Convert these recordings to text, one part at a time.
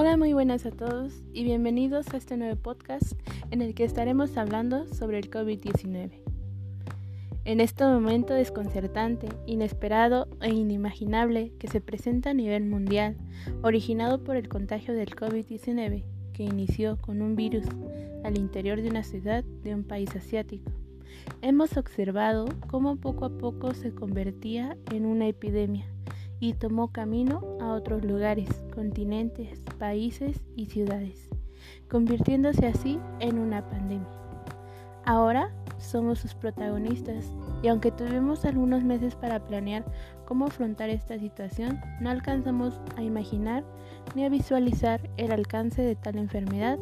Hola, muy buenas a todos y bienvenidos a este nuevo podcast en el que estaremos hablando sobre el COVID-19. En este momento desconcertante, inesperado e inimaginable que se presenta a nivel mundial, originado por el contagio del COVID-19, que inició con un virus al interior de una ciudad de un país asiático, hemos observado cómo poco a poco se convertía en una epidemia y tomó camino a otros lugares, continentes, países y ciudades, convirtiéndose así en una pandemia. Ahora somos sus protagonistas y aunque tuvimos algunos meses para planear cómo afrontar esta situación, no alcanzamos a imaginar ni a visualizar el alcance de tal enfermedad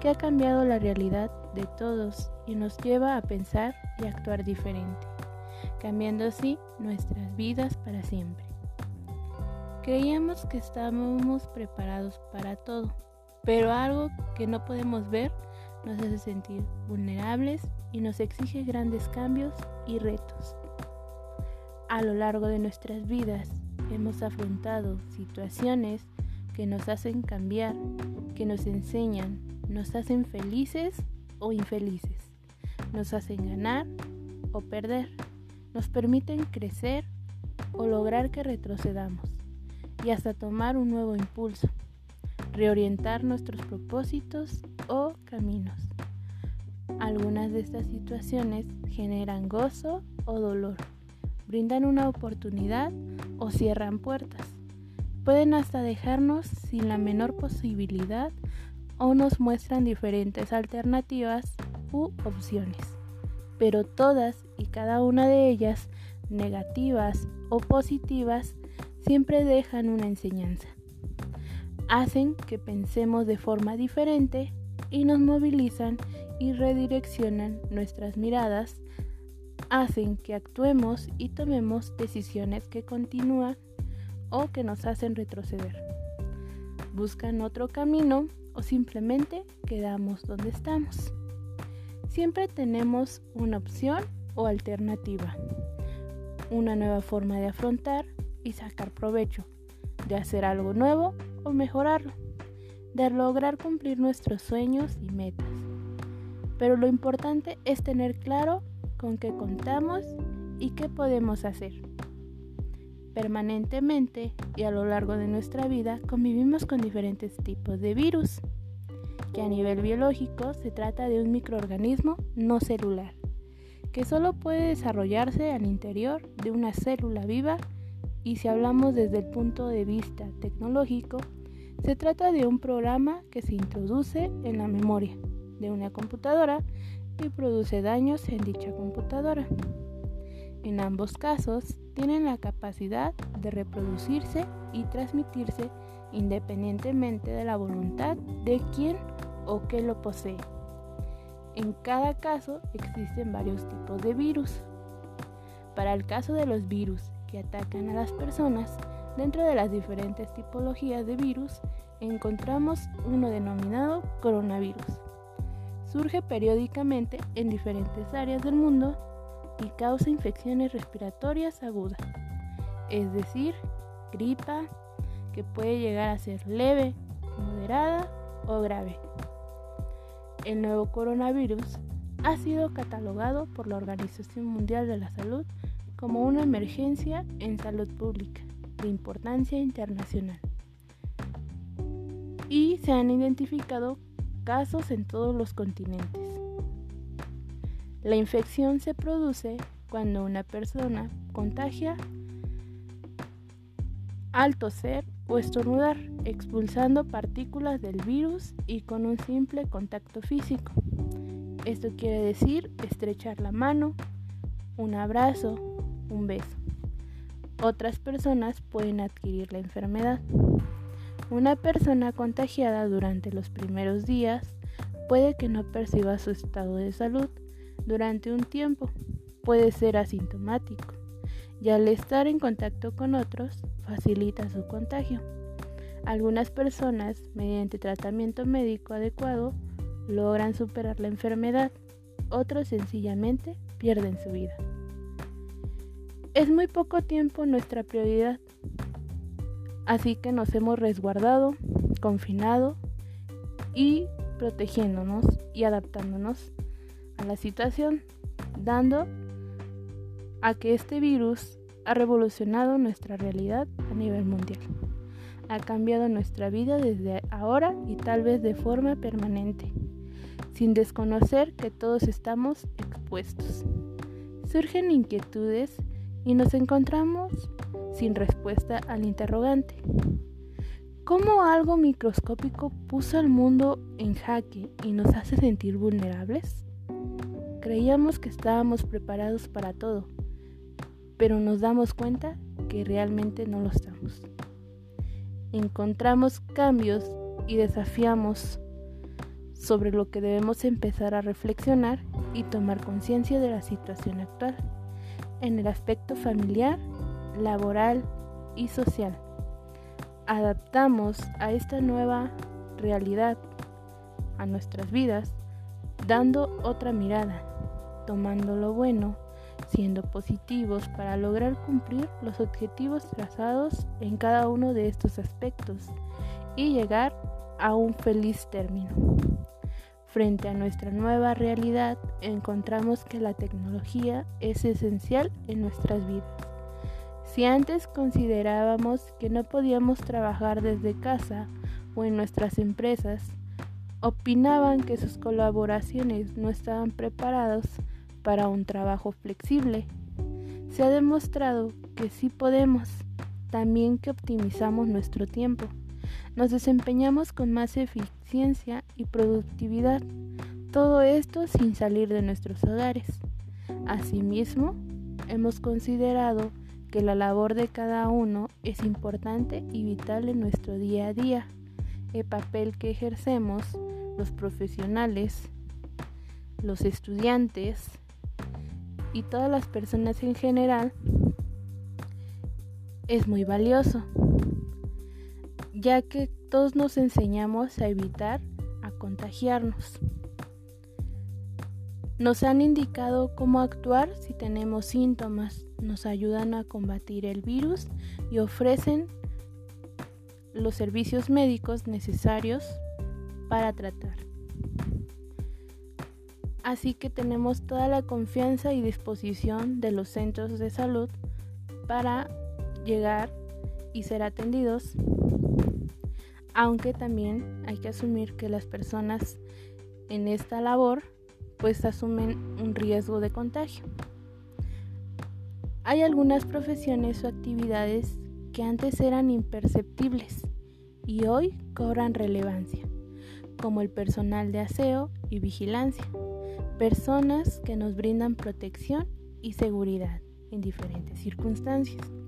que ha cambiado la realidad de todos y nos lleva a pensar y actuar diferente, cambiando así nuestras vidas para siempre. Creíamos que estábamos preparados para todo, pero algo que no podemos ver nos hace sentir vulnerables y nos exige grandes cambios y retos. A lo largo de nuestras vidas hemos afrontado situaciones que nos hacen cambiar, que nos enseñan, nos hacen felices o infelices, nos hacen ganar o perder, nos permiten crecer o lograr que retrocedamos y hasta tomar un nuevo impulso, reorientar nuestros propósitos o caminos. Algunas de estas situaciones generan gozo o dolor, brindan una oportunidad o cierran puertas. Pueden hasta dejarnos sin la menor posibilidad o nos muestran diferentes alternativas u opciones. Pero todas y cada una de ellas, negativas o positivas, siempre dejan una enseñanza. Hacen que pensemos de forma diferente y nos movilizan y redireccionan nuestras miradas. Hacen que actuemos y tomemos decisiones que continúan o que nos hacen retroceder. Buscan otro camino o simplemente quedamos donde estamos. Siempre tenemos una opción o alternativa, una nueva forma de afrontar y sacar provecho, de hacer algo nuevo o mejorarlo, de lograr cumplir nuestros sueños y metas. Pero lo importante es tener claro con qué contamos y qué podemos hacer. Permanentemente y a lo largo de nuestra vida convivimos con diferentes tipos de virus, que a nivel biológico se trata de un microorganismo no celular, que solo puede desarrollarse al interior de una célula viva y si hablamos desde el punto de vista tecnológico, se trata de un programa que se introduce en la memoria de una computadora y produce daños en dicha computadora. En ambos casos, tienen la capacidad de reproducirse y transmitirse independientemente de la voluntad de quien o que lo posee. En cada caso existen varios tipos de virus. Para el caso de los virus que atacan a las personas, dentro de las diferentes tipologías de virus encontramos uno denominado coronavirus. Surge periódicamente en diferentes áreas del mundo y causa infecciones respiratorias agudas, es decir, gripa que puede llegar a ser leve, moderada o grave. El nuevo coronavirus ha sido catalogado por la Organización Mundial de la Salud como una emergencia en salud pública de importancia internacional. Y se han identificado casos en todos los continentes. La infección se produce cuando una persona contagia al toser o estornudar, expulsando partículas del virus y con un simple contacto físico. Esto quiere decir estrechar la mano, un abrazo, un beso. Otras personas pueden adquirir la enfermedad. Una persona contagiada durante los primeros días puede que no perciba su estado de salud durante un tiempo. Puede ser asintomático y al estar en contacto con otros facilita su contagio. Algunas personas, mediante tratamiento médico adecuado, logran superar la enfermedad, otros sencillamente pierden su vida. Es muy poco tiempo nuestra prioridad, así que nos hemos resguardado, confinado y protegiéndonos y adaptándonos a la situación, dando a que este virus ha revolucionado nuestra realidad a nivel mundial. Ha cambiado nuestra vida desde ahora y tal vez de forma permanente, sin desconocer que todos estamos expuestos. Surgen inquietudes y nos encontramos sin respuesta al interrogante. ¿Cómo algo microscópico puso al mundo en jaque y nos hace sentir vulnerables? Creíamos que estábamos preparados para todo, pero nos damos cuenta que realmente no lo estamos. Encontramos cambios y desafiamos sobre lo que debemos empezar a reflexionar y tomar conciencia de la situación actual en el aspecto familiar, laboral y social adaptamos a esta nueva realidad, a nuestras vidas, dando otra mirada, tomando lo bueno, siendo positivos para lograr cumplir los objetivos trazados en cada uno de estos aspectos y llegar a un feliz término. Frente a nuestra nueva realidad encontramos que la tecnología es esencial en nuestras vidas si antes considerábamos que no podíamos trabajar desde casa o en nuestras empresas, opinaban que sus colaboraciones no estaban preparados para un trabajo flexible. Se ha demostrado que sí podemos, también que optimizamos nuestro tiempo. Nos desempeñamos con más eficiencia y productividad, todo esto sin salir de nuestros hogares. Asimismo, hemos considerado que la labor de cada uno es importante y vital en nuestro día a día. El papel que ejercemos los profesionales, los estudiantes y todas las personas en general es muy valioso, ya que todos nos enseñamos a evitar a contagiarnos. Nos han indicado cómo actuar si tenemos síntomas, nos ayudan a combatir el virus y ofrecen los servicios médicos necesarios para tratar. Así que tenemos toda la confianza y disposición de los centros de salud para llegar y ser atendidos, aunque también hay que asumir que las personas en esta labor pues asumen un riesgo de contagio. Hay algunas profesiones o actividades que antes eran imperceptibles y hoy cobran relevancia, como el personal de aseo y vigilancia, personas que nos brindan protección y seguridad en diferentes circunstancias.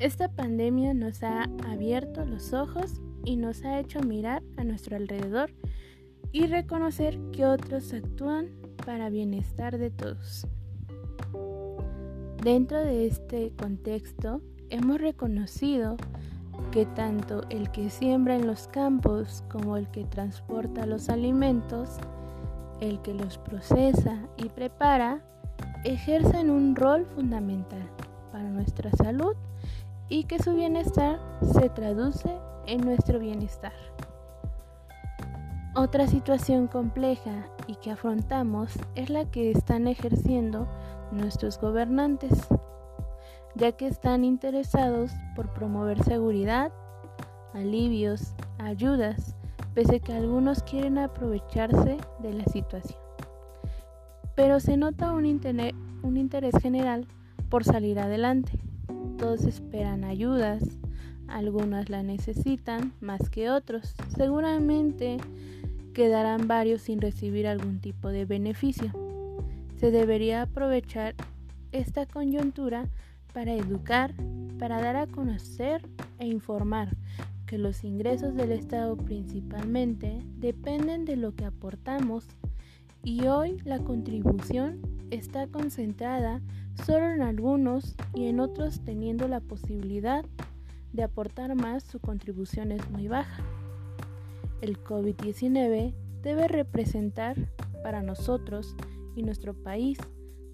Esta pandemia nos ha abierto los ojos y nos ha hecho mirar a nuestro alrededor y reconocer que otros actúan para bienestar de todos. Dentro de este contexto, hemos reconocido que tanto el que siembra en los campos como el que transporta los alimentos, el que los procesa y prepara, ejercen un rol fundamental para nuestra salud y que su bienestar se traduce en nuestro bienestar. Otra situación compleja y que afrontamos es la que están ejerciendo nuestros gobernantes, ya que están interesados por promover seguridad, alivios, ayudas, pese que algunos quieren aprovecharse de la situación. Pero se nota un un interés general por salir adelante. Todos esperan ayudas, algunas la necesitan más que otros. Seguramente quedarán varios sin recibir algún tipo de beneficio. Se debería aprovechar esta coyuntura para educar, para dar a conocer e informar que los ingresos del Estado principalmente dependen de lo que aportamos y hoy la contribución está concentrada solo en algunos y en otros teniendo la posibilidad de aportar más su contribución es muy baja. El COVID-19 debe representar para nosotros y nuestro país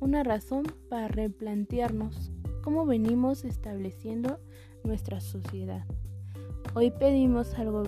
una razón para replantearnos cómo venimos estableciendo nuestra sociedad, Hoy pedimos algo